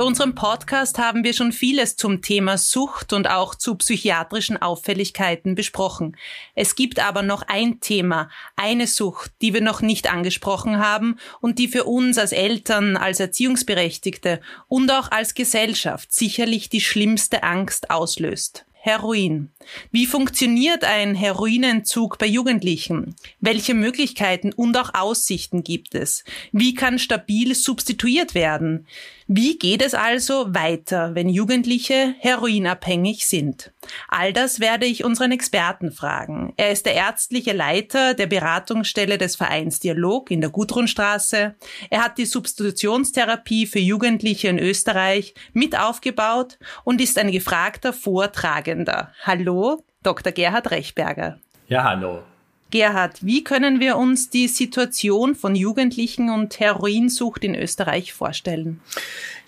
Bei unserem Podcast haben wir schon vieles zum Thema Sucht und auch zu psychiatrischen Auffälligkeiten besprochen. Es gibt aber noch ein Thema, eine Sucht, die wir noch nicht angesprochen haben und die für uns als Eltern, als Erziehungsberechtigte und auch als Gesellschaft sicherlich die schlimmste Angst auslöst. Heroin. Wie funktioniert ein Heroinentzug bei Jugendlichen? Welche Möglichkeiten und auch Aussichten gibt es? Wie kann stabil substituiert werden? Wie geht es also weiter, wenn Jugendliche heroinabhängig sind? All das werde ich unseren Experten fragen. Er ist der ärztliche Leiter der Beratungsstelle des Vereins Dialog in der Gudrunstraße. Er hat die Substitutionstherapie für Jugendliche in Österreich mit aufgebaut und ist ein gefragter Vortragender. Hallo, Dr. Gerhard Rechberger. Ja, hallo. Gerhard, wie können wir uns die Situation von Jugendlichen und Heroinsucht in Österreich vorstellen?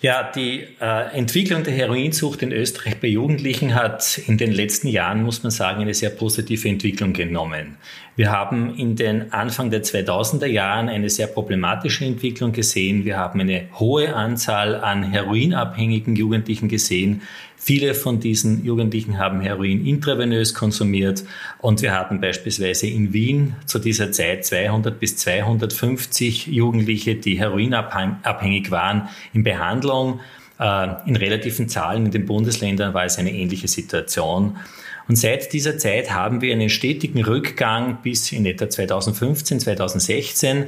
Ja, die äh, Entwicklung der Heroinsucht in Österreich bei Jugendlichen hat in den letzten Jahren, muss man sagen, eine sehr positive Entwicklung genommen. Wir haben in den Anfang der 2000er Jahren eine sehr problematische Entwicklung gesehen. Wir haben eine hohe Anzahl an heroinabhängigen Jugendlichen gesehen. Viele von diesen Jugendlichen haben Heroin intravenös konsumiert und wir hatten beispielsweise in Wien zu dieser Zeit 200 bis 250 Jugendliche, die heroinabhängig waren, in Behandlung. Äh, in relativen Zahlen in den Bundesländern war es eine ähnliche Situation. Und seit dieser Zeit haben wir einen stetigen Rückgang bis in etwa 2015, 2016.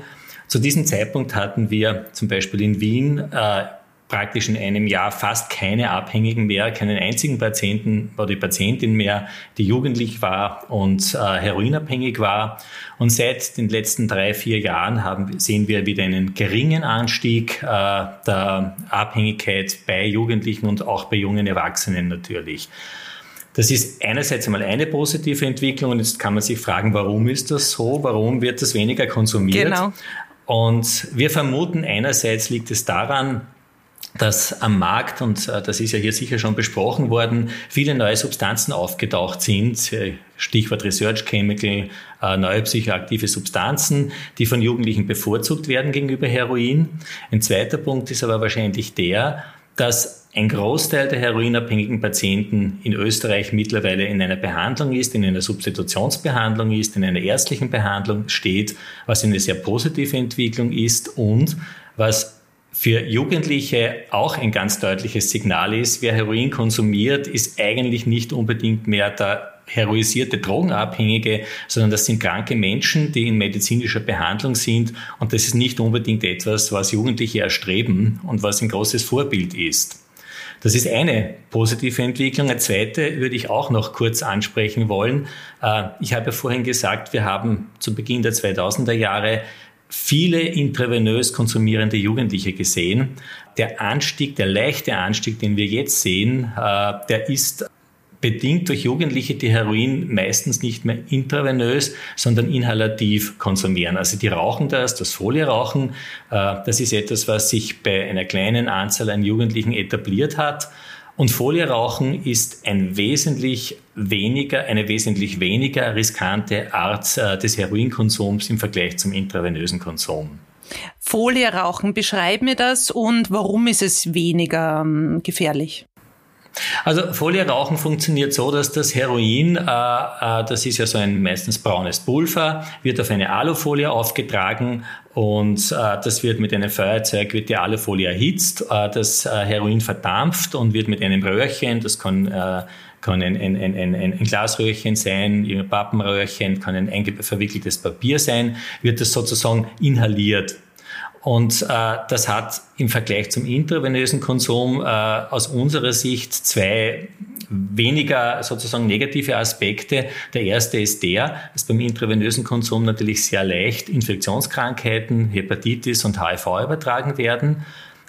Zu diesem Zeitpunkt hatten wir zum Beispiel in Wien äh, praktisch in einem Jahr fast keine Abhängigen mehr, keinen einzigen Patienten oder Patientin mehr, die jugendlich war und äh, heroinabhängig war. Und seit den letzten drei, vier Jahren haben, sehen wir wieder einen geringen Anstieg äh, der Abhängigkeit bei Jugendlichen und auch bei jungen Erwachsenen natürlich. Das ist einerseits einmal eine positive Entwicklung und jetzt kann man sich fragen, warum ist das so? Warum wird das weniger konsumiert? Genau. Und wir vermuten, einerseits liegt es daran, dass am Markt, und äh, das ist ja hier sicher schon besprochen worden, viele neue Substanzen aufgetaucht sind. Äh, Stichwort Research Chemical, äh, neue psychoaktive Substanzen, die von Jugendlichen bevorzugt werden gegenüber Heroin. Ein zweiter Punkt ist aber wahrscheinlich der, dass ein Großteil der heroinabhängigen Patienten in Österreich mittlerweile in einer Behandlung ist, in einer Substitutionsbehandlung ist, in einer ärztlichen Behandlung steht, was eine sehr positive Entwicklung ist und was für Jugendliche auch ein ganz deutliches Signal ist, wer Heroin konsumiert, ist eigentlich nicht unbedingt mehr der heroisierte Drogenabhängige, sondern das sind kranke Menschen, die in medizinischer Behandlung sind. Und das ist nicht unbedingt etwas, was Jugendliche erstreben und was ein großes Vorbild ist. Das ist eine positive Entwicklung. Eine zweite würde ich auch noch kurz ansprechen wollen. Äh, ich habe ja vorhin gesagt, wir haben zu Beginn der 2000er Jahre viele intravenös konsumierende Jugendliche gesehen. Der Anstieg, der leichte Anstieg, den wir jetzt sehen, äh, der ist bedingt durch Jugendliche, die Heroin meistens nicht mehr intravenös, sondern inhalativ konsumieren. Also die rauchen das, das Folierauchen, äh, das ist etwas, was sich bei einer kleinen Anzahl an Jugendlichen etabliert hat. Und Folierauchen ist ein wesentlich weniger, eine wesentlich weniger riskante Art äh, des Heroinkonsums im Vergleich zum intravenösen Konsum. Folierauchen, beschreib mir das und warum ist es weniger ähm, gefährlich? Also Folierauchen funktioniert so, dass das Heroin, äh, äh, das ist ja so ein meistens braunes Pulver, wird auf eine Alufolie aufgetragen und äh, das wird mit einem Feuerzeug, wird die Alufolie erhitzt, äh, das äh, Heroin verdampft und wird mit einem Röhrchen, das kann kann ein, ein, ein, ein, ein Glasröhrchen sein, ein Pappenröhrchen, kann ein verwickeltes Papier sein, wird das sozusagen inhaliert. Und äh, das hat im Vergleich zum intravenösen Konsum äh, aus unserer Sicht zwei weniger sozusagen negative Aspekte. Der erste ist der, dass beim intravenösen Konsum natürlich sehr leicht Infektionskrankheiten, Hepatitis und HIV übertragen werden.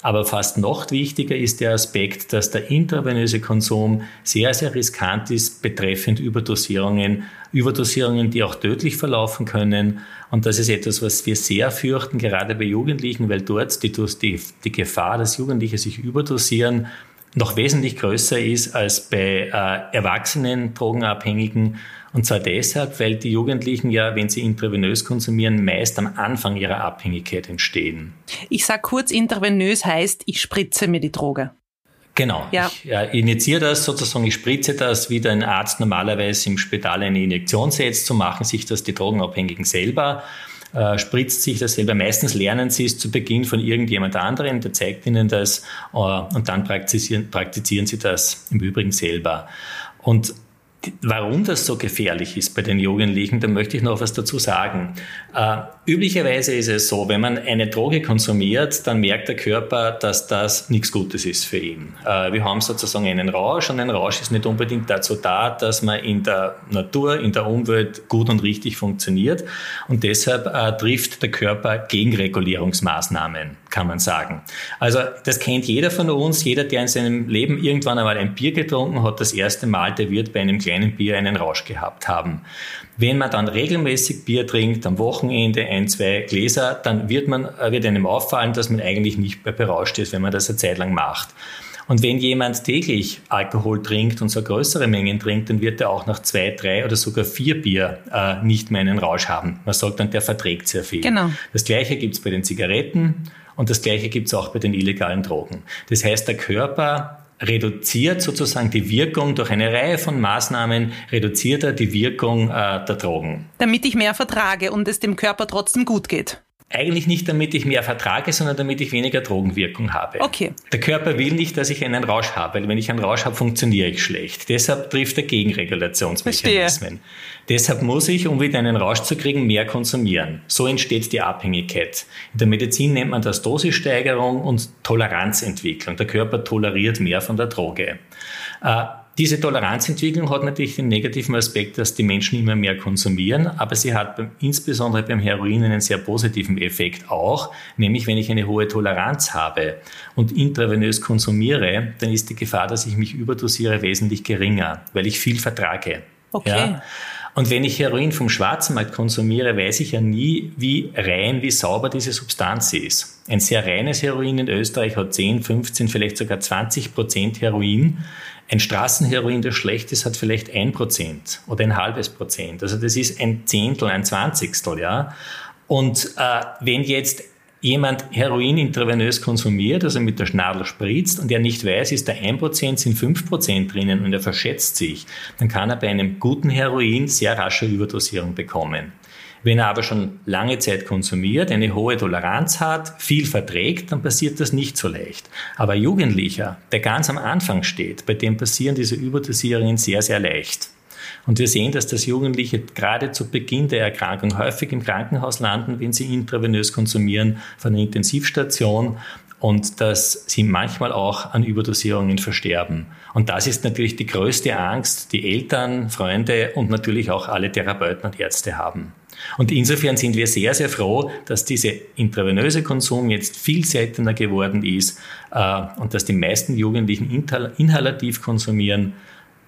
Aber fast noch wichtiger ist der Aspekt, dass der intravenöse Konsum sehr, sehr riskant ist betreffend Überdosierungen, Überdosierungen, die auch tödlich verlaufen können. Und das ist etwas, was wir sehr fürchten, gerade bei Jugendlichen, weil dort die, die, die Gefahr, dass Jugendliche sich überdosieren, noch wesentlich größer ist als bei äh, erwachsenen Drogenabhängigen. Und zwar deshalb, weil die Jugendlichen ja, wenn sie intravenös konsumieren, meist am Anfang ihrer Abhängigkeit entstehen. Ich sage kurz, intravenös heißt, ich spritze mir die Droge. Genau. Ja. Ich ja, injiziere das sozusagen, ich spritze das, wie ein Arzt normalerweise im Spital eine Injektion setzt, so machen sich das die Drogenabhängigen selber äh, spritzt sich das selber. Meistens lernen sie es zu Beginn von irgendjemand anderem, der zeigt ihnen das äh, und dann praktizieren, praktizieren sie das im Übrigen selber. Und Warum das so gefährlich ist bei den Jugendlichen, da möchte ich noch was dazu sagen. Äh, üblicherweise ist es so, wenn man eine Droge konsumiert, dann merkt der Körper, dass das nichts Gutes ist für ihn. Äh, wir haben sozusagen einen Rausch und ein Rausch ist nicht unbedingt dazu da, dass man in der Natur, in der Umwelt gut und richtig funktioniert. Und deshalb äh, trifft der Körper Gegenregulierungsmaßnahmen, kann man sagen. Also das kennt jeder von uns. Jeder, der in seinem Leben irgendwann einmal ein Bier getrunken hat, das erste Mal, der wird bei einem kleinen Bier einen Rausch gehabt haben. Wenn man dann regelmäßig Bier trinkt, am Wochenende ein, zwei Gläser, dann wird, man, äh, wird einem auffallen, dass man eigentlich nicht mehr berauscht ist, wenn man das eine Zeit lang macht. Und wenn jemand täglich Alkohol trinkt und so größere Mengen trinkt, dann wird er auch nach zwei, drei oder sogar vier Bier äh, nicht mehr einen Rausch haben. Man sagt dann, der verträgt sehr viel. Genau. Das Gleiche gibt's bei den Zigaretten und das Gleiche gibt's auch bei den illegalen Drogen. Das heißt, der Körper reduziert sozusagen die Wirkung durch eine Reihe von Maßnahmen, reduziert er die Wirkung äh, der Drogen. Damit ich mehr vertrage und es dem Körper trotzdem gut geht. Eigentlich nicht, damit ich mehr vertrage, sondern damit ich weniger Drogenwirkung habe. Okay. Der Körper will nicht, dass ich einen Rausch habe, weil wenn ich einen Rausch habe, funktioniere ich schlecht. Deshalb trifft er Gegenregulationsmechanismen. Verstehe. Deshalb muss ich, um wieder einen Rausch zu kriegen, mehr konsumieren. So entsteht die Abhängigkeit. In der Medizin nennt man das Dosissteigerung und Toleranzentwicklung. Der Körper toleriert mehr von der Droge. Äh, diese Toleranzentwicklung hat natürlich den negativen Aspekt, dass die Menschen immer mehr konsumieren, aber sie hat beim, insbesondere beim Heroin einen sehr positiven Effekt auch, nämlich wenn ich eine hohe Toleranz habe und intravenös konsumiere, dann ist die Gefahr, dass ich mich überdosiere, wesentlich geringer, weil ich viel vertrage. Okay. Ja? Und wenn ich Heroin vom Schwarzmarkt konsumiere, weiß ich ja nie, wie rein, wie sauber diese Substanz ist. Ein sehr reines Heroin in Österreich hat 10, 15, vielleicht sogar 20 Prozent Heroin. Ein Straßenheroin, das schlecht ist, hat vielleicht ein Prozent oder ein halbes Prozent. Also das ist ein Zehntel, ein Zwanzigstel, ja. Und äh, wenn jetzt jemand Heroin intravenös konsumiert, also mit der Schnadel spritzt und er nicht weiß, ist da ein Prozent, sind fünf Prozent drinnen und er verschätzt sich, dann kann er bei einem guten Heroin sehr rasche Überdosierung bekommen. Wenn er aber schon lange Zeit konsumiert, eine hohe Toleranz hat, viel verträgt, dann passiert das nicht so leicht. Aber Jugendlicher, der ganz am Anfang steht, bei dem passieren diese Überdosierungen sehr, sehr leicht. Und wir sehen, dass das Jugendliche gerade zu Beginn der Erkrankung häufig im Krankenhaus landen, wenn sie intravenös konsumieren, von der Intensivstation und dass sie manchmal auch an Überdosierungen versterben. Und das ist natürlich die größte Angst, die Eltern, Freunde und natürlich auch alle Therapeuten und Ärzte haben. Und insofern sind wir sehr, sehr froh, dass dieser intravenöse Konsum jetzt viel seltener geworden ist äh, und dass die meisten Jugendlichen inhalativ konsumieren.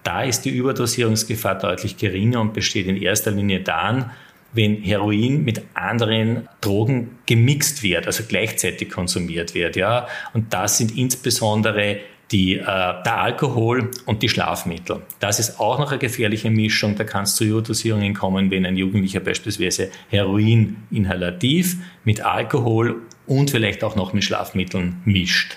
Da ist die Überdosierungsgefahr deutlich geringer und besteht in erster Linie dann, wenn Heroin mit anderen Drogen gemixt wird, also gleichzeitig konsumiert wird, ja. Und das sind insbesondere die, äh, der Alkohol und die Schlafmittel. Das ist auch noch eine gefährliche Mischung. Da kann es zu Überdosierungen kommen, wenn ein Jugendlicher beispielsweise Heroin inhalativ mit Alkohol und vielleicht auch noch mit Schlafmitteln mischt.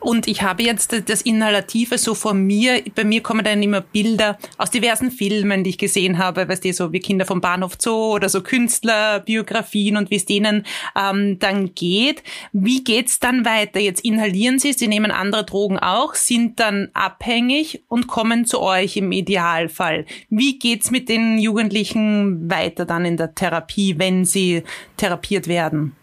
Und ich habe jetzt das Inhalative so vor mir. Bei mir kommen dann immer Bilder aus diversen Filmen, die ich gesehen habe, weißt du, so wie Kinder vom Bahnhof Zoo oder so Künstlerbiografien und wie es denen ähm, dann geht. Wie geht's dann weiter? Jetzt inhalieren sie, sie nehmen andere Drogen auch, sind dann abhängig und kommen zu euch im Idealfall. Wie geht's mit den Jugendlichen weiter dann in der Therapie, wenn sie therapiert werden?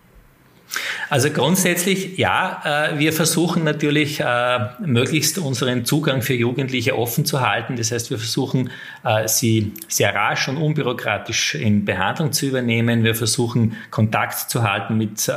Also grundsätzlich ja, äh, wir versuchen natürlich äh, möglichst unseren Zugang für Jugendliche offen zu halten. Das heißt, wir versuchen äh, sie sehr rasch und unbürokratisch in Behandlung zu übernehmen. Wir versuchen Kontakt zu halten mit,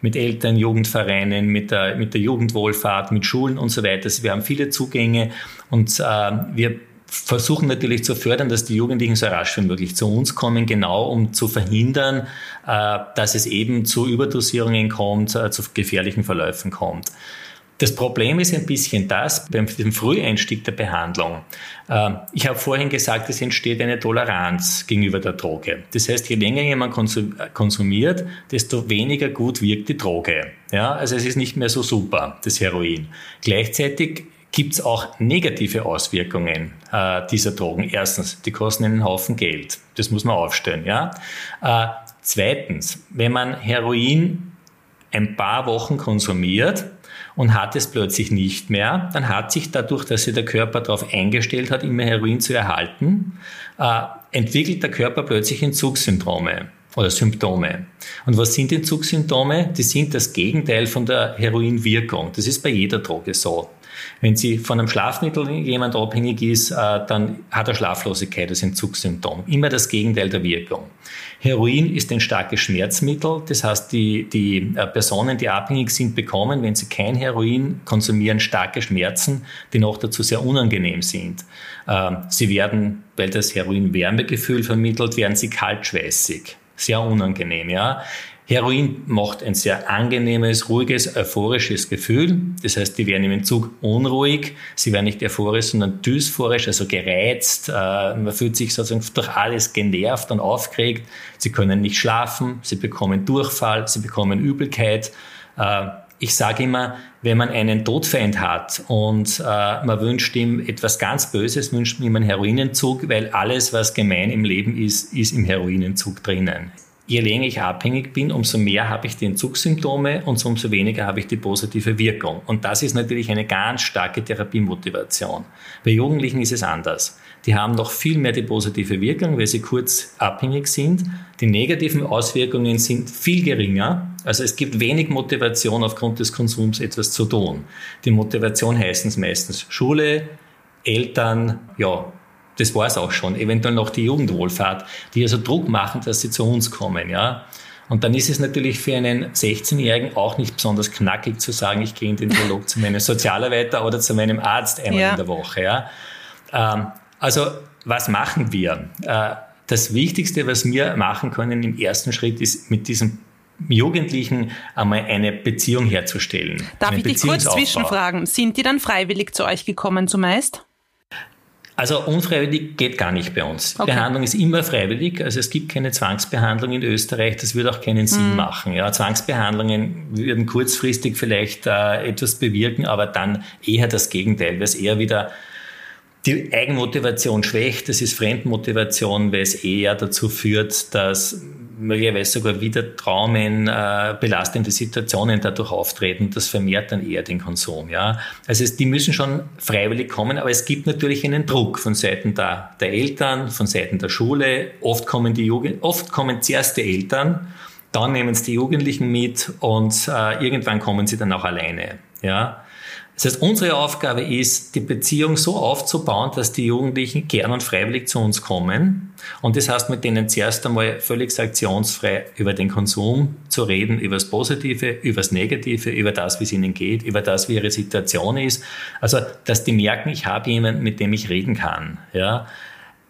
mit Eltern, Jugendvereinen, mit der, mit der Jugendwohlfahrt, mit Schulen und so weiter. Also wir haben viele Zugänge und wir versuchen natürlich zu fördern, dass die Jugendlichen so rasch wie möglich zu uns kommen, genau um zu verhindern, äh, dass es eben zu Überdosierungen kommt, äh, zu gefährlichen Verläufen kommt. Das Problem ist ein bisschen das, beim Früheinstieg der Behandlung. Äh, ich habe vorhin gesagt, es entsteht eine Toleranz gegenüber der Droge. Das heißt, je länger jemand konsumiert, desto weniger gut wirkt die Droge. Ja, also es ist nicht mehr so super, das Heroin. Gleichzeitig gibt es auch negative Auswirkungen äh, dieser Drogen. Erstens, die kosten einen Haufen Geld. Das muss man aufstellen. Ja? Äh, zweitens, wenn man Heroin ein paar Wochen konsumiert und hat es plötzlich nicht mehr, dann hat sich dadurch, dass sich der Körper darauf eingestellt hat, immer Heroin zu erhalten, äh, entwickelt der Körper plötzlich Entzugssyndrome oder Symptome. Und was sind Entzugssymptome? Die sind das Gegenteil von der Heroinwirkung. Das ist bei jeder Droge so. Wenn Sie von einem Schlafmittel jemand abhängig ist, äh, dann hat er Schlaflosigkeit als Entzugssymptom. Immer das Gegenteil der Wirkung. Heroin ist ein starkes Schmerzmittel. Das heißt, die, die äh, Personen, die abhängig sind, bekommen, wenn sie kein Heroin konsumieren, starke Schmerzen, die noch dazu sehr unangenehm sind. Ähm, sie werden, weil das Heroin Wärmegefühl vermittelt, werden sie kaltschweißig. Sehr unangenehm, ja. Heroin macht ein sehr angenehmes, ruhiges, euphorisches Gefühl. Das heißt, die werden im Entzug unruhig, sie werden nicht euphorisch, sondern dysphorisch, also gereizt. Äh, man fühlt sich sozusagen durch alles genervt und aufgeregt. Sie können nicht schlafen, sie bekommen Durchfall, sie bekommen Übelkeit. Äh, ich sage immer, wenn man einen Todfeind hat und äh, man wünscht ihm etwas ganz Böses, wünscht man ihm einen Heroinentzug, weil alles, was gemein im Leben ist, ist im Heroinentzug drinnen je länger ich abhängig bin, umso mehr habe ich die Entzugssymptome und umso weniger habe ich die positive Wirkung. Und das ist natürlich eine ganz starke Therapiemotivation. Bei Jugendlichen ist es anders. Die haben noch viel mehr die positive Wirkung, weil sie kurz abhängig sind. Die negativen Auswirkungen sind viel geringer. Also es gibt wenig Motivation aufgrund des Konsums etwas zu tun. Die Motivation heißt es meistens Schule, Eltern, ja, das war es auch schon. Eventuell noch die Jugendwohlfahrt, die also Druck machen, dass sie zu uns kommen, ja. Und dann ist es natürlich für einen 16-Jährigen auch nicht besonders knackig zu sagen, ich gehe in den Dialog zu meinem Sozialarbeiter oder zu meinem Arzt einmal ja. in der Woche, ja. Ähm, also, was machen wir? Äh, das Wichtigste, was wir machen können im ersten Schritt, ist mit diesem Jugendlichen einmal eine Beziehung herzustellen. Darf ich dich kurz zwischenfragen? Sind die dann freiwillig zu euch gekommen zumeist? Also unfreiwillig geht gar nicht bei uns. Okay. Behandlung ist immer freiwillig, also es gibt keine Zwangsbehandlung in Österreich, das würde auch keinen Sinn mhm. machen. Ja, Zwangsbehandlungen würden kurzfristig vielleicht äh, etwas bewirken, aber dann eher das Gegenteil, weil es eher wieder die Eigenmotivation schwächt, das ist Fremdmotivation, weil es eher dazu führt, dass möglicherweise sogar wieder Traumen, äh, belastende Situationen dadurch auftreten. Das vermehrt dann eher den Konsum. Ja? Also es, die müssen schon freiwillig kommen, aber es gibt natürlich einen Druck von Seiten der, der Eltern, von Seiten der Schule. Oft kommen die Jugend, oft kommen zuerst die Eltern, dann nehmen es die Jugendlichen mit und äh, irgendwann kommen sie dann auch alleine. Ja? Das heißt, unsere Aufgabe ist, die Beziehung so aufzubauen, dass die Jugendlichen gern und freiwillig zu uns kommen. Und das heißt, mit denen zuerst einmal völlig sanktionsfrei über den Konsum zu reden, über das Positive, über das Negative, über das, wie es ihnen geht, über das, wie ihre Situation ist. Also, dass die merken, ich habe jemanden, mit dem ich reden kann. Ja.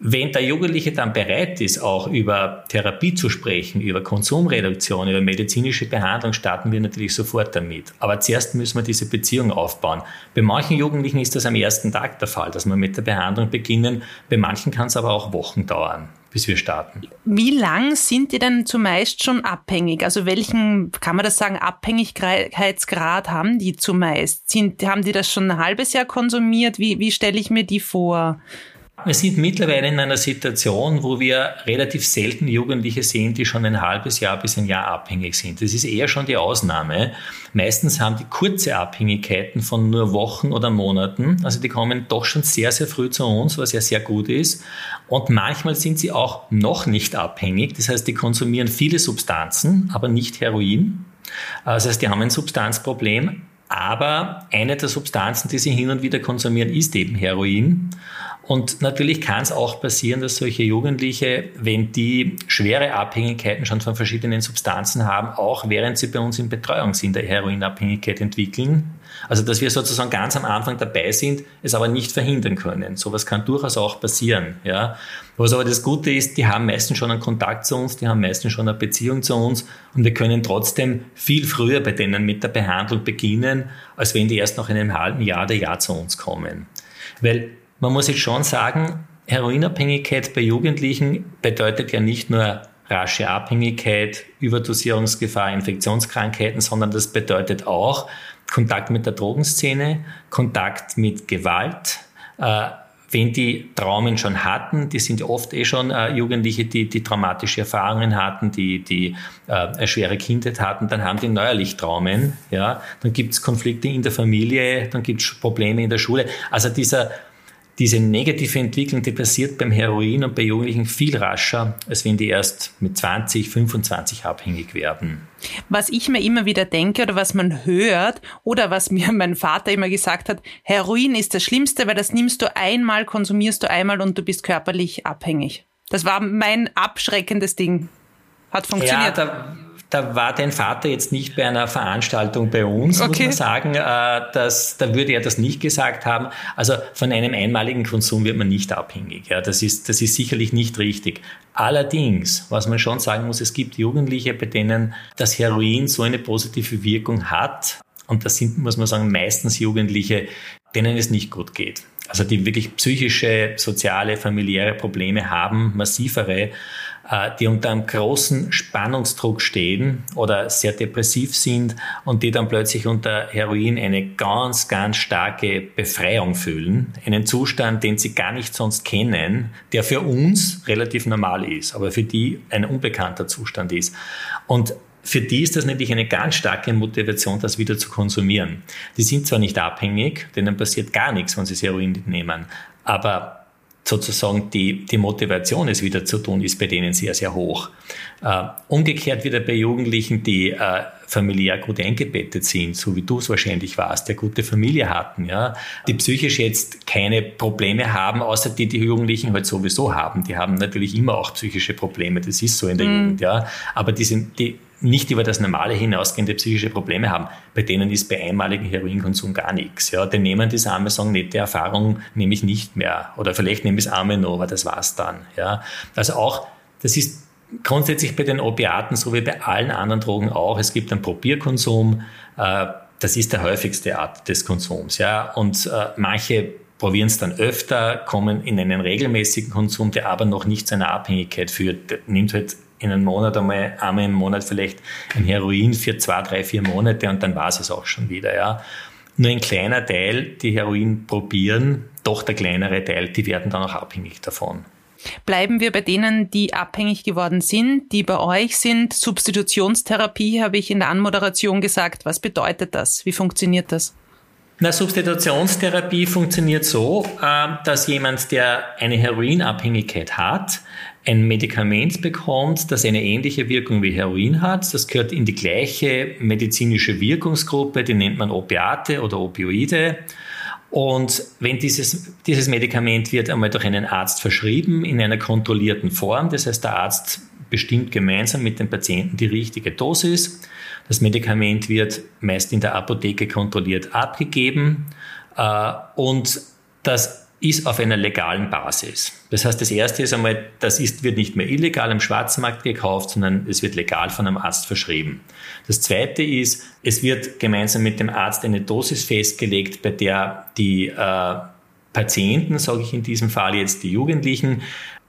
Wenn der Jugendliche dann bereit ist, auch über Therapie zu sprechen, über Konsumreduktion, über medizinische Behandlung, starten wir natürlich sofort damit. Aber zuerst müssen wir diese Beziehung aufbauen. Bei manchen Jugendlichen ist das am ersten Tag der Fall, dass wir mit der Behandlung beginnen. Bei manchen kann es aber auch Wochen dauern bis wir starten. Wie lang sind die denn zumeist schon abhängig? Also welchen, kann man das sagen, Abhängigkeitsgrad haben die zumeist? Sind, haben die das schon ein halbes Jahr konsumiert? Wie, wie stelle ich mir die vor? Wir sind mittlerweile in einer Situation, wo wir relativ selten Jugendliche sehen, die schon ein halbes Jahr bis ein Jahr abhängig sind. Das ist eher schon die Ausnahme. Meistens haben die kurze Abhängigkeiten von nur Wochen oder Monaten. Also die kommen doch schon sehr, sehr früh zu uns, was ja sehr gut ist. Und manchmal sind sie auch noch nicht abhängig. Das heißt, die konsumieren viele Substanzen, aber nicht Heroin. Das heißt, die haben ein Substanzproblem, aber eine der Substanzen, die sie hin und wieder konsumieren, ist eben Heroin. Und natürlich kann es auch passieren, dass solche Jugendliche, wenn die schwere Abhängigkeiten schon von verschiedenen Substanzen haben, auch während sie bei uns in Betreuung sind, der Heroinabhängigkeit entwickeln. Also dass wir sozusagen ganz am Anfang dabei sind, es aber nicht verhindern können. Sowas kann durchaus auch passieren. Ja. Was aber das Gute ist, die haben meistens schon einen Kontakt zu uns, die haben meistens schon eine Beziehung zu uns und wir können trotzdem viel früher bei denen mit der Behandlung beginnen, als wenn die erst nach einem halben Jahr oder Jahr zu uns kommen. Weil man muss jetzt schon sagen, Heroinabhängigkeit bei Jugendlichen bedeutet ja nicht nur rasche Abhängigkeit, Überdosierungsgefahr, Infektionskrankheiten, sondern das bedeutet auch Kontakt mit der Drogenszene, Kontakt mit Gewalt. Äh, wenn die Traumen schon hatten, die sind oft eh schon äh, Jugendliche, die, die traumatische Erfahrungen hatten, die, die äh, eine schwere Kindheit hatten, dann haben die neuerlich Traumen. Ja? Dann gibt es Konflikte in der Familie, dann gibt es Probleme in der Schule. Also dieser diese negative Entwicklung, die passiert beim Heroin und bei Jugendlichen viel rascher, als wenn die erst mit 20, 25 abhängig werden. Was ich mir immer wieder denke oder was man hört oder was mir mein Vater immer gesagt hat, Heroin ist das Schlimmste, weil das nimmst du einmal, konsumierst du einmal und du bist körperlich abhängig. Das war mein abschreckendes Ding. Hat funktioniert. Ja, da war dein Vater jetzt nicht bei einer Veranstaltung bei uns, okay. muss man sagen. Äh, dass, da würde er das nicht gesagt haben. Also von einem einmaligen Konsum wird man nicht abhängig. Ja, das, ist, das ist sicherlich nicht richtig. Allerdings, was man schon sagen muss, es gibt Jugendliche, bei denen das Heroin so eine positive Wirkung hat. Und das sind, muss man sagen, meistens Jugendliche, denen es nicht gut geht. Also die wirklich psychische, soziale, familiäre Probleme haben, massivere die unter einem großen Spannungsdruck stehen oder sehr depressiv sind und die dann plötzlich unter Heroin eine ganz, ganz starke Befreiung fühlen. Einen Zustand, den sie gar nicht sonst kennen, der für uns relativ normal ist, aber für die ein unbekannter Zustand ist. Und für die ist das natürlich eine ganz starke Motivation, das wieder zu konsumieren. Die sind zwar nicht abhängig, denen passiert gar nichts, wenn sie das Heroin nehmen, aber sozusagen die, die Motivation, es wieder zu tun, ist bei denen sehr, sehr hoch. Äh, umgekehrt wieder bei Jugendlichen, die äh, familiär gut eingebettet sind, so wie du es wahrscheinlich warst, der gute Familie hatten, ja, die psychisch jetzt keine Probleme haben, außer die die Jugendlichen halt sowieso haben. Die haben natürlich immer auch psychische Probleme, das ist so in der mhm. Jugend, ja. Aber die sind, die, nicht über das Normale hinausgehende psychische Probleme haben, bei denen ist bei einmaligem Heroinkonsum gar nichts. Ja, die nehmen das einmal, sagen, nette Erfahrung nehme ich nicht mehr. Oder vielleicht nehme ich es einmal noch, aber das war's dann. Ja, also auch, das ist grundsätzlich bei den Opiaten, so wie bei allen anderen Drogen auch. Es gibt einen Probierkonsum. Äh, das ist der häufigste Art des Konsums. Ja, und äh, manche probieren es dann öfter, kommen in einen regelmäßigen Konsum, der aber noch nicht zu einer Abhängigkeit führt. Der nimmt halt in einem Monat einmal, einmal im Monat vielleicht ein Heroin für zwei, drei, vier Monate und dann war es es auch schon wieder, ja. Nur ein kleiner Teil, die Heroin probieren, doch der kleinere Teil, die werden dann auch abhängig davon. Bleiben wir bei denen, die abhängig geworden sind, die bei euch sind. Substitutionstherapie habe ich in der Anmoderation gesagt. Was bedeutet das? Wie funktioniert das? Na, Substitutionstherapie funktioniert so, äh, dass jemand, der eine Heroinabhängigkeit hat, ein Medikament bekommt, das eine ähnliche Wirkung wie Heroin hat. Das gehört in die gleiche medizinische Wirkungsgruppe, die nennt man Opiate oder Opioide. Und wenn dieses, dieses Medikament wird einmal durch einen Arzt verschrieben in einer kontrollierten Form, das heißt, der Arzt bestimmt gemeinsam mit dem Patienten die richtige Dosis. Das Medikament wird meist in der Apotheke kontrolliert abgegeben äh, und das ist auf einer legalen Basis. Das heißt, das erste ist einmal, das ist, wird nicht mehr illegal im Schwarzmarkt gekauft, sondern es wird legal von einem Arzt verschrieben. Das zweite ist, es wird gemeinsam mit dem Arzt eine Dosis festgelegt, bei der die äh, Patienten, sage ich in diesem Fall jetzt die Jugendlichen,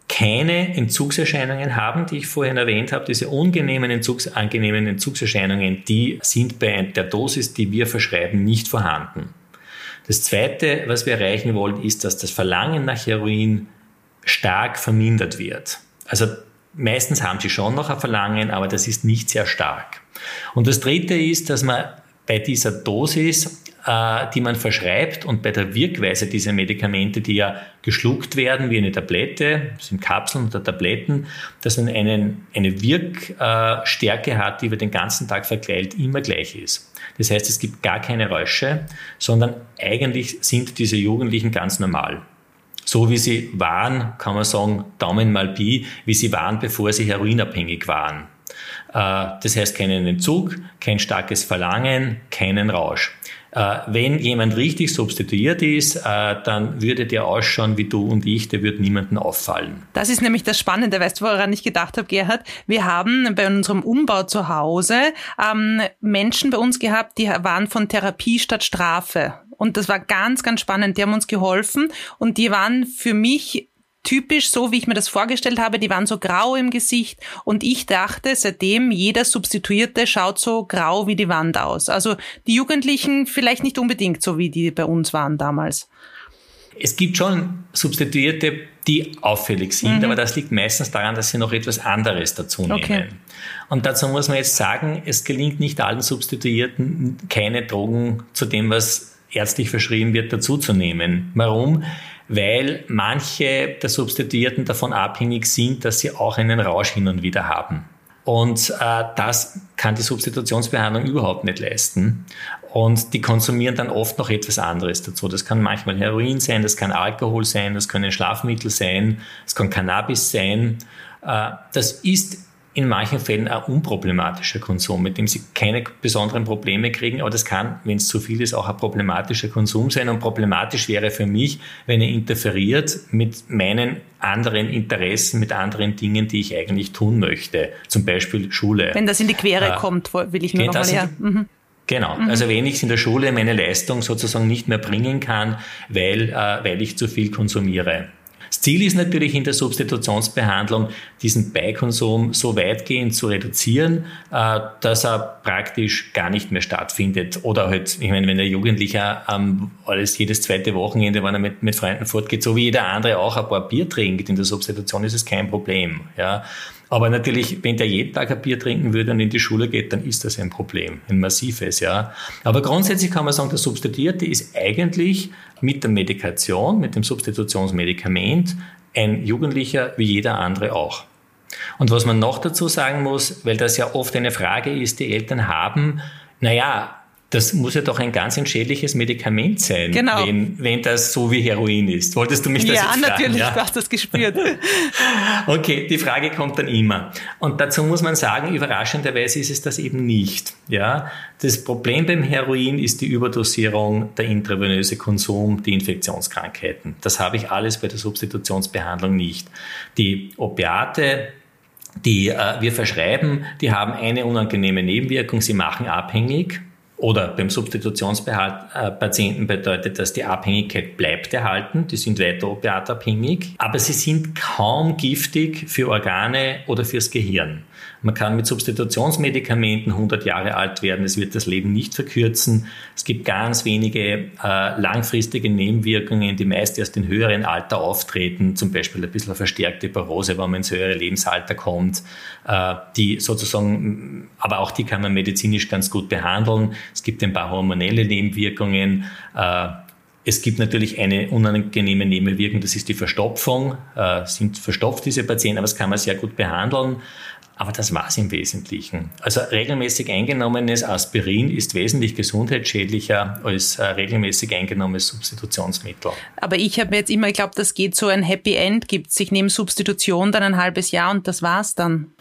keine Entzugserscheinungen haben, die ich vorhin erwähnt habe. Diese unangenehmen, Entzugs Entzugserscheinungen, die sind bei der Dosis, die wir verschreiben, nicht vorhanden. Das Zweite, was wir erreichen wollen, ist, dass das Verlangen nach Heroin stark vermindert wird. Also meistens haben sie schon noch ein Verlangen, aber das ist nicht sehr stark. Und das Dritte ist, dass man bei dieser Dosis äh, die man verschreibt und bei der Wirkweise dieser Medikamente, die ja geschluckt werden wie eine Tablette, sind Kapseln oder Tabletten, dass man einen, eine Wirkstärke hat, die über den ganzen Tag verkleidet immer gleich ist. Das heißt, es gibt gar keine Räusche, sondern eigentlich sind diese Jugendlichen ganz normal. So wie sie waren, kann man sagen, Daumen mal Pi, wie sie waren, bevor sie heroinabhängig waren. Äh, das heißt keinen Entzug, kein starkes Verlangen, keinen Rausch. Äh, wenn jemand richtig substituiert ist, äh, dann würde der ausschauen wie du und ich, der würde niemanden auffallen. Das ist nämlich das Spannende, weißt du, woran ich gedacht habe, Gerhard? Wir haben bei unserem Umbau zu Hause ähm, Menschen bei uns gehabt, die waren von Therapie statt Strafe. Und das war ganz, ganz spannend. Die haben uns geholfen und die waren für mich typisch so, wie ich mir das vorgestellt habe. Die waren so grau im Gesicht und ich dachte, seitdem jeder Substituierte schaut so grau wie die Wand aus. Also die Jugendlichen vielleicht nicht unbedingt so, wie die bei uns waren damals. Es gibt schon Substituierte, die auffällig sind, mhm. aber das liegt meistens daran, dass sie noch etwas anderes dazu nehmen. Okay. Und dazu muss man jetzt sagen, es gelingt nicht allen Substituierten, keine Drogen zu dem, was ärztlich verschrieben wird, dazuzunehmen. Warum? Weil manche der Substituierten davon abhängig sind, dass sie auch einen Rausch hin und wieder haben. Und äh, das kann die Substitutionsbehandlung überhaupt nicht leisten. Und die konsumieren dann oft noch etwas anderes dazu. Das kann manchmal Heroin sein, das kann Alkohol sein, das können Schlafmittel sein, das kann Cannabis sein. Äh, das ist in manchen Fällen ein unproblematischer Konsum, mit dem sie keine besonderen Probleme kriegen. Aber das kann, wenn es zu viel ist, auch ein problematischer Konsum sein. Und problematisch wäre für mich, wenn er interferiert mit meinen anderen Interessen, mit anderen Dingen, die ich eigentlich tun möchte. Zum Beispiel Schule. Wenn das in die Quere äh, kommt, will ich nur noch mal her. Mhm. Genau. Mhm. Also wenn ich in der Schule meine Leistung sozusagen nicht mehr bringen kann, weil, äh, weil ich zu viel konsumiere. Das Ziel ist natürlich in der Substitutionsbehandlung, diesen Beikonsum so weitgehend zu reduzieren, äh, dass er praktisch gar nicht mehr stattfindet. Oder halt, ich meine, wenn der Jugendliche ähm, alles jedes zweite Wochenende, wenn er mit, mit Freunden fortgeht, so wie jeder andere auch ein paar Bier trinkt in der Substitution, ist es kein Problem. Ja. Aber natürlich, wenn der jeden Tag ein Bier trinken würde und in die Schule geht, dann ist das ein Problem, ein massives, ja. Aber grundsätzlich kann man sagen, der Substituierte ist eigentlich mit der Medikation, mit dem Substitutionsmedikament ein Jugendlicher wie jeder andere auch. Und was man noch dazu sagen muss, weil das ja oft eine Frage ist, die Eltern haben, naja, das muss ja doch ein ganz entschädliches Medikament sein, genau. wenn, wenn das so wie Heroin ist. Wolltest du mich das ja, jetzt fragen? Natürlich, ja, natürlich, du hast das gespürt. okay, die Frage kommt dann immer. Und dazu muss man sagen, überraschenderweise ist es das eben nicht. Ja, das Problem beim Heroin ist die Überdosierung, der intravenöse Konsum, die Infektionskrankheiten. Das habe ich alles bei der Substitutionsbehandlung nicht. Die Opiate, die äh, wir verschreiben, die haben eine unangenehme Nebenwirkung, sie machen abhängig oder beim Substitutionspatienten bedeutet das, die Abhängigkeit bleibt erhalten, die sind weiter opiatabhängig, aber sie sind kaum giftig für Organe oder fürs Gehirn. Man kann mit Substitutionsmedikamenten 100 Jahre alt werden. Es wird das Leben nicht verkürzen. Es gibt ganz wenige äh, langfristige Nebenwirkungen, die meist erst in höheren Alter auftreten. Zum Beispiel ein bisschen verstärkte Parose, wenn man ins höhere Lebensalter kommt. Äh, die sozusagen, aber auch die kann man medizinisch ganz gut behandeln. Es gibt ein paar hormonelle Nebenwirkungen. Äh, es gibt natürlich eine unangenehme Nebenwirkung, das ist die Verstopfung. Äh, sind verstopft diese Patienten, aber das kann man sehr gut behandeln. Aber das war es im Wesentlichen. Also regelmäßig eingenommenes Aspirin ist wesentlich gesundheitsschädlicher als äh, regelmäßig eingenommenes Substitutionsmittel. Aber ich habe mir jetzt immer geglaubt, das geht so ein Happy End, gibt sich neben Substitution dann ein halbes Jahr und das war's dann.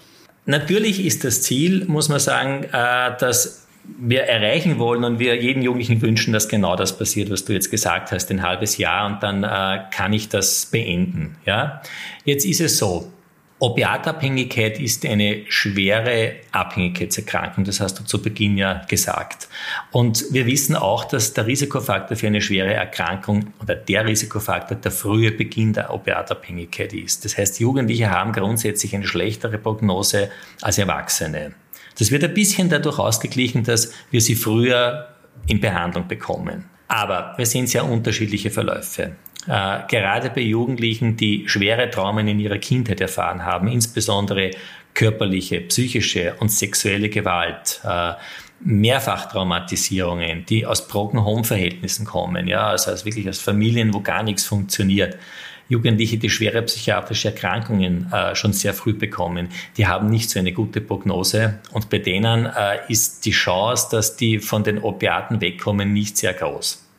Natürlich ist das Ziel, muss man sagen, äh, dass wir erreichen wollen und wir jeden Jugendlichen wünschen, dass genau das passiert, was du jetzt gesagt hast, ein halbes Jahr und dann äh, kann ich das beenden. Ja? Jetzt ist es so, Opiatabhängigkeit ist eine schwere Abhängigkeitserkrankung, das hast du zu Beginn ja gesagt. Und wir wissen auch, dass der Risikofaktor für eine schwere Erkrankung oder der Risikofaktor der frühe Beginn der Opiatabhängigkeit ist. Das heißt, Jugendliche haben grundsätzlich eine schlechtere Prognose als Erwachsene. Das wird ein bisschen dadurch ausgeglichen, dass wir sie früher in Behandlung bekommen. Aber wir sehen sehr unterschiedliche Verläufe. Äh, gerade bei Jugendlichen, die schwere Traumen in ihrer Kindheit erfahren haben, insbesondere körperliche, psychische und sexuelle Gewalt, äh, Mehrfachtraumatisierungen, die aus Broken Home Verhältnissen kommen, ja, also aus wirklich aus Familien, wo gar nichts funktioniert. Jugendliche, die schwere psychiatrische Erkrankungen äh, schon sehr früh bekommen, die haben nicht so eine gute Prognose und bei denen äh, ist die Chance, dass die von den Opiaten wegkommen, nicht sehr groß.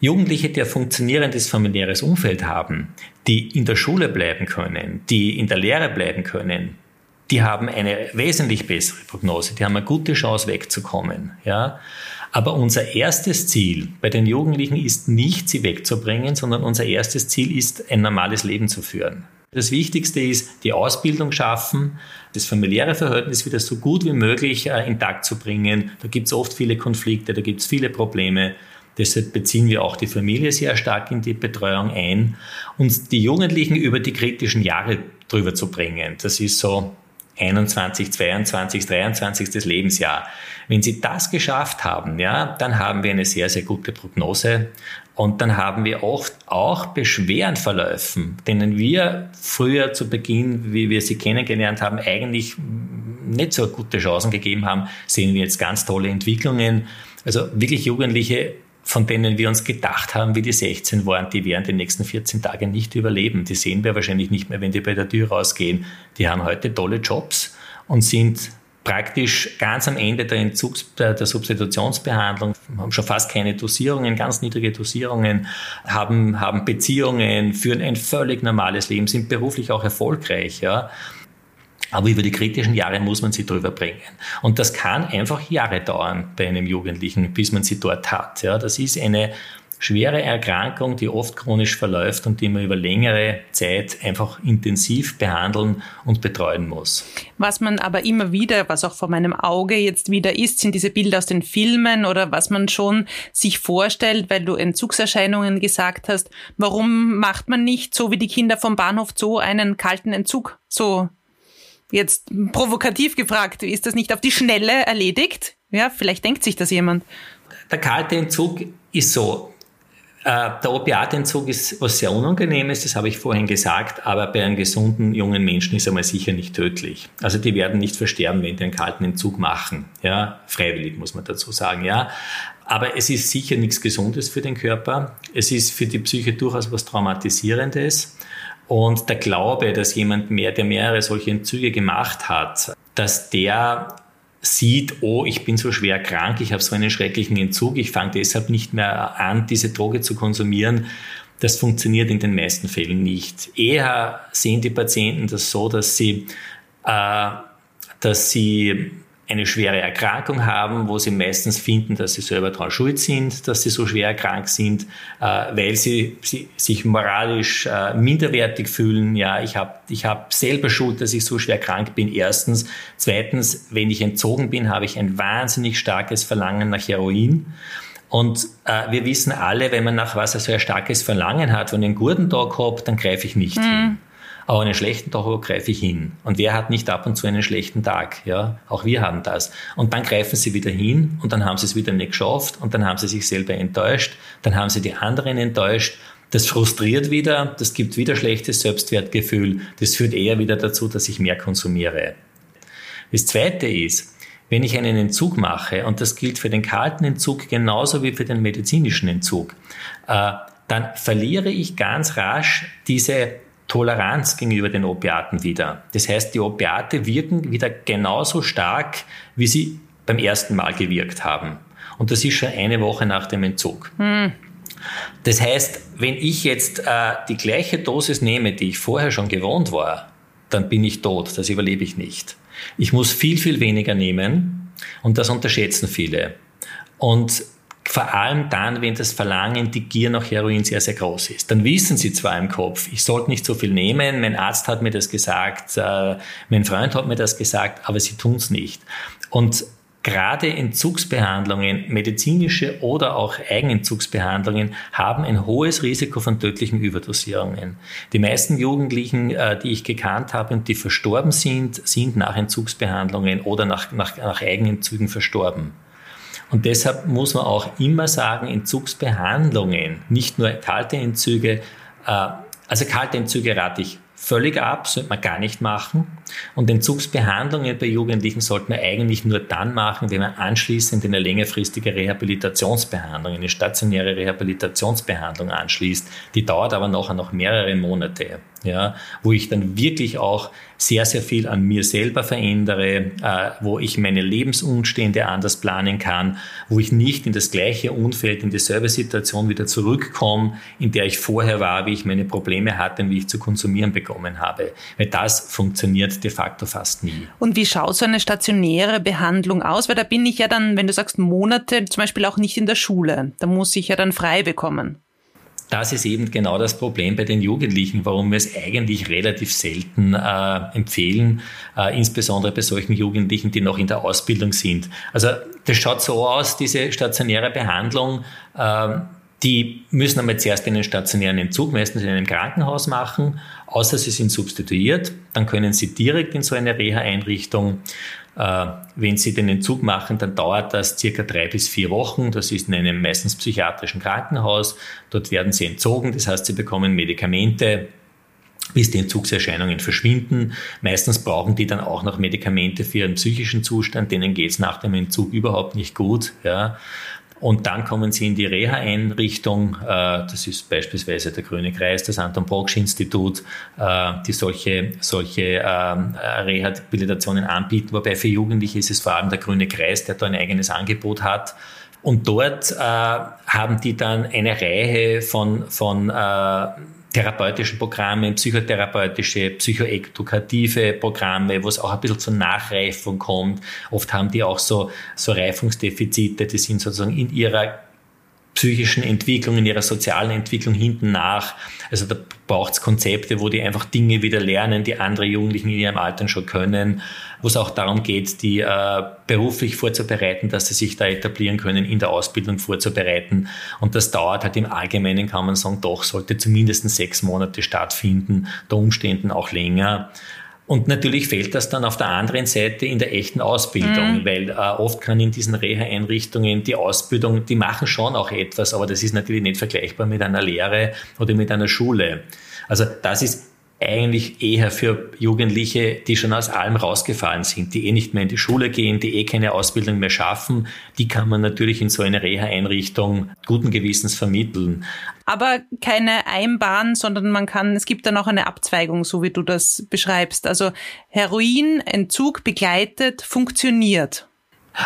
Jugendliche, die ein funktionierendes familiäres Umfeld haben, die in der Schule bleiben können, die in der Lehre bleiben können, die haben eine wesentlich bessere Prognose, die haben eine gute Chance wegzukommen. Ja? Aber unser erstes Ziel bei den Jugendlichen ist nicht, sie wegzubringen, sondern unser erstes Ziel ist, ein normales Leben zu führen. Das Wichtigste ist, die Ausbildung schaffen, das familiäre Verhältnis wieder so gut wie möglich äh, intakt zu bringen. Da gibt es oft viele Konflikte, da gibt es viele Probleme. Deshalb beziehen wir auch die Familie sehr stark in die Betreuung ein, uns die Jugendlichen über die kritischen Jahre drüber zu bringen. Das ist so 21, 22, 23. Lebensjahr. Wenn Sie das geschafft haben, ja, dann haben wir eine sehr, sehr gute Prognose. Und dann haben wir oft auch Beschwerdenverläufen, denen wir früher zu Beginn, wie wir sie kennengelernt haben, eigentlich nicht so gute Chancen gegeben haben, sehen wir jetzt ganz tolle Entwicklungen. Also wirklich Jugendliche von denen wir uns gedacht haben, wie die 16 waren, die werden die nächsten 14 Tage nicht überleben. Die sehen wir wahrscheinlich nicht mehr, wenn die bei der Tür rausgehen. Die haben heute tolle Jobs und sind praktisch ganz am Ende der, Entzugs-, der, Substitutionsbehandlung, haben schon fast keine Dosierungen, ganz niedrige Dosierungen, haben, haben Beziehungen, führen ein völlig normales Leben, sind beruflich auch erfolgreich. Ja. Aber über die kritischen Jahre muss man sie drüber bringen. Und das kann einfach Jahre dauern bei einem Jugendlichen, bis man sie dort hat. Ja, das ist eine schwere Erkrankung, die oft chronisch verläuft und die man über längere Zeit einfach intensiv behandeln und betreuen muss. Was man aber immer wieder, was auch vor meinem Auge jetzt wieder ist, sind diese Bilder aus den Filmen oder was man schon sich vorstellt, weil du Entzugserscheinungen gesagt hast. Warum macht man nicht so wie die Kinder vom Bahnhof Zoo einen kalten Entzug? So Jetzt provokativ gefragt, ist das nicht auf die Schnelle erledigt? Ja, vielleicht denkt sich das jemand. Der kalte Entzug ist so. Äh, der Opiatentzug ist was sehr Unangenehmes, das habe ich vorhin gesagt, aber bei einem gesunden jungen Menschen ist er mal sicher nicht tödlich. Also die werden nicht versterben, wenn die einen kalten Entzug machen. Ja, freiwillig muss man dazu sagen, ja. Aber es ist sicher nichts Gesundes für den Körper. Es ist für die Psyche durchaus was Traumatisierendes. Und der Glaube, dass jemand mehr, der mehrere solche Entzüge gemacht hat, dass der sieht, oh, ich bin so schwer krank, ich habe so einen schrecklichen Entzug, ich fange deshalb nicht mehr an, diese Droge zu konsumieren, das funktioniert in den meisten Fällen nicht. Eher sehen die Patienten das so, dass sie, äh, dass sie eine schwere Erkrankung haben, wo sie meistens finden, dass sie selber daran schuld sind, dass sie so schwer krank sind, äh, weil sie, sie sich moralisch äh, minderwertig fühlen. Ja, ich habe ich hab selber Schuld, dass ich so schwer krank bin. Erstens. Zweitens, wenn ich entzogen bin, habe ich ein wahnsinnig starkes Verlangen nach Heroin. Und äh, wir wissen alle, wenn man nach was so ein starkes Verlangen hat, wenn ich einen guten Tag habe, dann greife ich nicht mhm. hin. Aber einen schlechten Tag greife ich hin. Und wer hat nicht ab und zu einen schlechten Tag? Ja, auch wir haben das. Und dann greifen sie wieder hin und dann haben sie es wieder nicht geschafft und dann haben sie sich selber enttäuscht, dann haben sie die anderen enttäuscht. Das frustriert wieder, das gibt wieder schlechtes Selbstwertgefühl, das führt eher wieder dazu, dass ich mehr konsumiere. Das zweite ist, wenn ich einen Entzug mache, und das gilt für den kalten Entzug genauso wie für den medizinischen Entzug, äh, dann verliere ich ganz rasch diese Toleranz gegenüber den Opiaten wieder. Das heißt, die Opiate wirken wieder genauso stark, wie sie beim ersten Mal gewirkt haben. Und das ist schon eine Woche nach dem Entzug. Hm. Das heißt, wenn ich jetzt äh, die gleiche Dosis nehme, die ich vorher schon gewohnt war, dann bin ich tot, das überlebe ich nicht. Ich muss viel, viel weniger nehmen und das unterschätzen viele. Und vor allem dann, wenn das Verlangen, die Gier nach Heroin sehr, sehr groß ist. Dann wissen sie zwar im Kopf, ich sollte nicht so viel nehmen, mein Arzt hat mir das gesagt, äh, mein Freund hat mir das gesagt, aber sie tun es nicht. Und gerade Entzugsbehandlungen, medizinische oder auch Eigenentzugsbehandlungen, haben ein hohes Risiko von tödlichen Überdosierungen. Die meisten Jugendlichen, äh, die ich gekannt habe und die verstorben sind, sind nach Entzugsbehandlungen oder nach, nach, nach Eigenentzügen verstorben. Und deshalb muss man auch immer sagen, Entzugsbehandlungen, nicht nur kalte Entzüge, äh, also kalte Entzüge rate ich völlig ab, sollte man gar nicht machen. Und Entzugsbehandlungen bei Jugendlichen sollte man eigentlich nur dann machen, wenn man anschließend in eine längerfristige Rehabilitationsbehandlung, eine stationäre Rehabilitationsbehandlung anschließt. Die dauert aber nachher noch mehrere Monate ja, wo ich dann wirklich auch sehr, sehr viel an mir selber verändere, äh, wo ich meine Lebensumstände anders planen kann, wo ich nicht in das gleiche Umfeld, in dieselbe Situation wieder zurückkomme, in der ich vorher war, wie ich meine Probleme hatte und wie ich zu konsumieren bekommen habe. Weil das funktioniert de facto fast nie. Und wie schaut so eine stationäre Behandlung aus? Weil da bin ich ja dann, wenn du sagst Monate, zum Beispiel auch nicht in der Schule. Da muss ich ja dann frei bekommen das ist eben genau das Problem bei den Jugendlichen, warum wir es eigentlich relativ selten äh, empfehlen, äh, insbesondere bei solchen Jugendlichen, die noch in der Ausbildung sind. Also das schaut so aus, diese stationäre Behandlung, äh, die müssen einmal zuerst einen stationären Entzug, meistens in einem Krankenhaus machen, außer sie sind substituiert, dann können sie direkt in so eine Reha-Einrichtung. Äh, wenn Sie den Entzug machen, dann dauert das circa drei bis vier Wochen. Das ist in einem meistens psychiatrischen Krankenhaus. Dort werden Sie entzogen, das heißt, Sie bekommen Medikamente, bis die Entzugserscheinungen verschwinden. Meistens brauchen die dann auch noch Medikamente für ihren psychischen Zustand, denen geht es nach dem Entzug überhaupt nicht gut. Ja. Und dann kommen sie in die Reha-Einrichtung. Äh, das ist beispielsweise der Grüne Kreis, das Anton Proksch Institut, äh, die solche, solche ähm, Rehabilitationen anbieten. Wobei für Jugendliche ist es vor allem der Grüne Kreis, der da ein eigenes Angebot hat. Und dort äh, haben die dann eine Reihe von, von therapeutischen Programme, psychotherapeutische, psychoedukative Programme, wo es auch ein bisschen zur Nachreifung kommt. Oft haben die auch so, so Reifungsdefizite, die sind sozusagen in ihrer psychischen Entwicklung, in ihrer sozialen Entwicklung hinten nach. Also da braucht es Konzepte, wo die einfach Dinge wieder lernen, die andere Jugendlichen in ihrem Alter schon können, wo es auch darum geht, die äh, beruflich vorzubereiten, dass sie sich da etablieren können, in der Ausbildung vorzubereiten. Und das dauert halt im Allgemeinen, kann man sagen, doch, sollte zumindest sechs Monate stattfinden, der Umständen auch länger. Und natürlich fehlt das dann auf der anderen Seite in der echten Ausbildung, mhm. weil äh, oft kann in diesen Reha-Einrichtungen die Ausbildung, die machen schon auch etwas, aber das ist natürlich nicht vergleichbar mit einer Lehre oder mit einer Schule. Also das ist eigentlich eher für Jugendliche, die schon aus allem rausgefallen sind, die eh nicht mehr in die Schule gehen, die eh keine Ausbildung mehr schaffen. Die kann man natürlich in so eine Reha-Einrichtung guten Gewissens vermitteln. Aber keine Einbahn, sondern man kann, es gibt dann auch eine Abzweigung, so wie du das beschreibst. Also Heroinentzug begleitet funktioniert.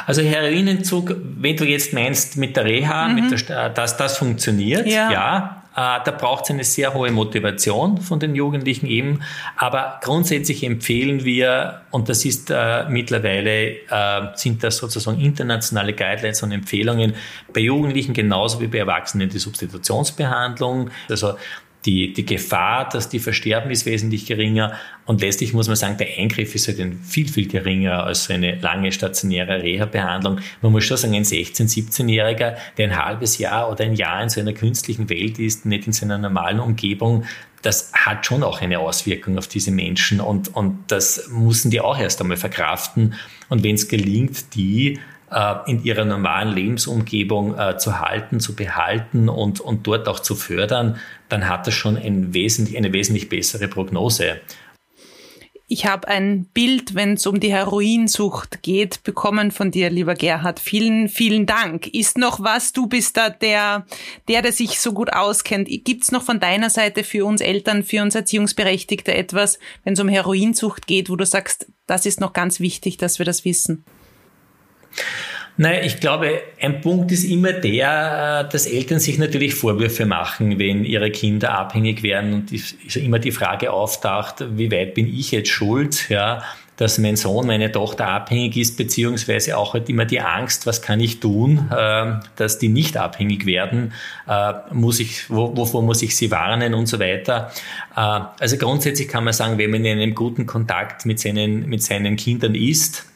Also Heroinentzug, wenn du jetzt meinst mit der Reha, mhm. mit der, dass das funktioniert, ja. ja äh, da braucht es eine sehr hohe Motivation von den Jugendlichen eben. Aber grundsätzlich empfehlen wir, und das ist äh, mittlerweile, äh, sind das sozusagen internationale Guidelines und Empfehlungen, bei Jugendlichen genauso wie bei Erwachsenen die Substitutionsbehandlung. Also die, die Gefahr, dass die versterben, ist wesentlich geringer. Und letztlich muss man sagen, der Eingriff ist halt viel, viel geringer als so eine lange stationäre Reha-Behandlung. Man muss schon sagen, ein 16-, 17-Jähriger, der ein halbes Jahr oder ein Jahr in so einer künstlichen Welt ist, nicht in seiner normalen Umgebung, das hat schon auch eine Auswirkung auf diese Menschen und, und das müssen die auch erst einmal verkraften. Und wenn es gelingt, die in ihrer normalen Lebensumgebung äh, zu halten, zu behalten und, und dort auch zu fördern, dann hat das schon ein wesentlich, eine wesentlich bessere Prognose. Ich habe ein Bild, wenn es um die Heroinsucht geht, bekommen von dir, lieber Gerhard. Vielen, vielen Dank. Ist noch was? Du bist da der, der, der sich so gut auskennt. Gibt es noch von deiner Seite für uns Eltern, für uns Erziehungsberechtigte etwas, wenn es um Heroinsucht geht, wo du sagst, das ist noch ganz wichtig, dass wir das wissen? Naja, ich glaube, ein Punkt ist immer der, dass Eltern sich natürlich Vorwürfe machen, wenn ihre Kinder abhängig werden und immer die Frage auftaucht, wie weit bin ich jetzt schuld? Ja, dass mein Sohn, meine Tochter abhängig ist, beziehungsweise auch halt immer die Angst, was kann ich tun, äh, dass die nicht abhängig werden, äh, muss ich, wovor muss ich sie warnen und so weiter. Äh, also grundsätzlich kann man sagen, wenn man in einem guten Kontakt mit seinen, mit seinen Kindern ist,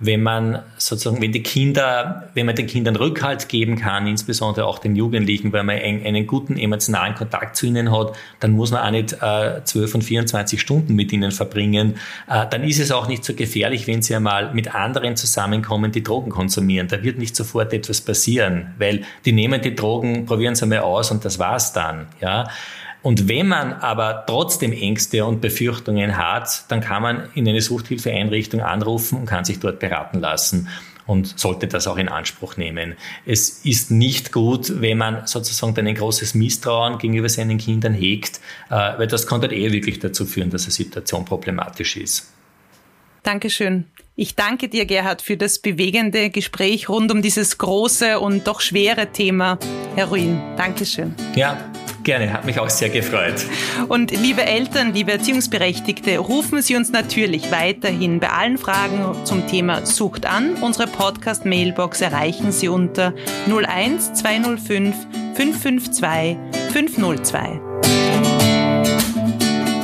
wenn man sozusagen, wenn die Kinder, wenn man den Kindern Rückhalt geben kann, insbesondere auch den Jugendlichen, weil man einen, guten emotionalen Kontakt zu ihnen hat, dann muss man auch nicht äh, 12 und 24 Stunden mit ihnen verbringen. Äh, dann ist es auch nicht so gefährlich, wenn sie einmal mit anderen zusammenkommen, die Drogen konsumieren. Da wird nicht sofort etwas passieren, weil die nehmen die Drogen, probieren sie einmal aus und das war's dann. Ja. Und wenn man aber trotzdem Ängste und Befürchtungen hat, dann kann man in eine Suchthilfeeinrichtung anrufen und kann sich dort beraten lassen und sollte das auch in Anspruch nehmen. Es ist nicht gut, wenn man sozusagen dann ein großes Misstrauen gegenüber seinen Kindern hegt, äh, weil das kann dann eher wirklich dazu führen, dass eine Situation problematisch ist. Dankeschön. Ich danke dir, Gerhard, für das bewegende Gespräch rund um dieses große und doch schwere Thema Heroin. Dankeschön. Ja, Gerne, hat mich auch sehr gefreut. Und liebe Eltern, liebe Erziehungsberechtigte, rufen Sie uns natürlich weiterhin bei allen Fragen zum Thema Sucht an. Unsere Podcast-Mailbox erreichen Sie unter 01 205 552 502.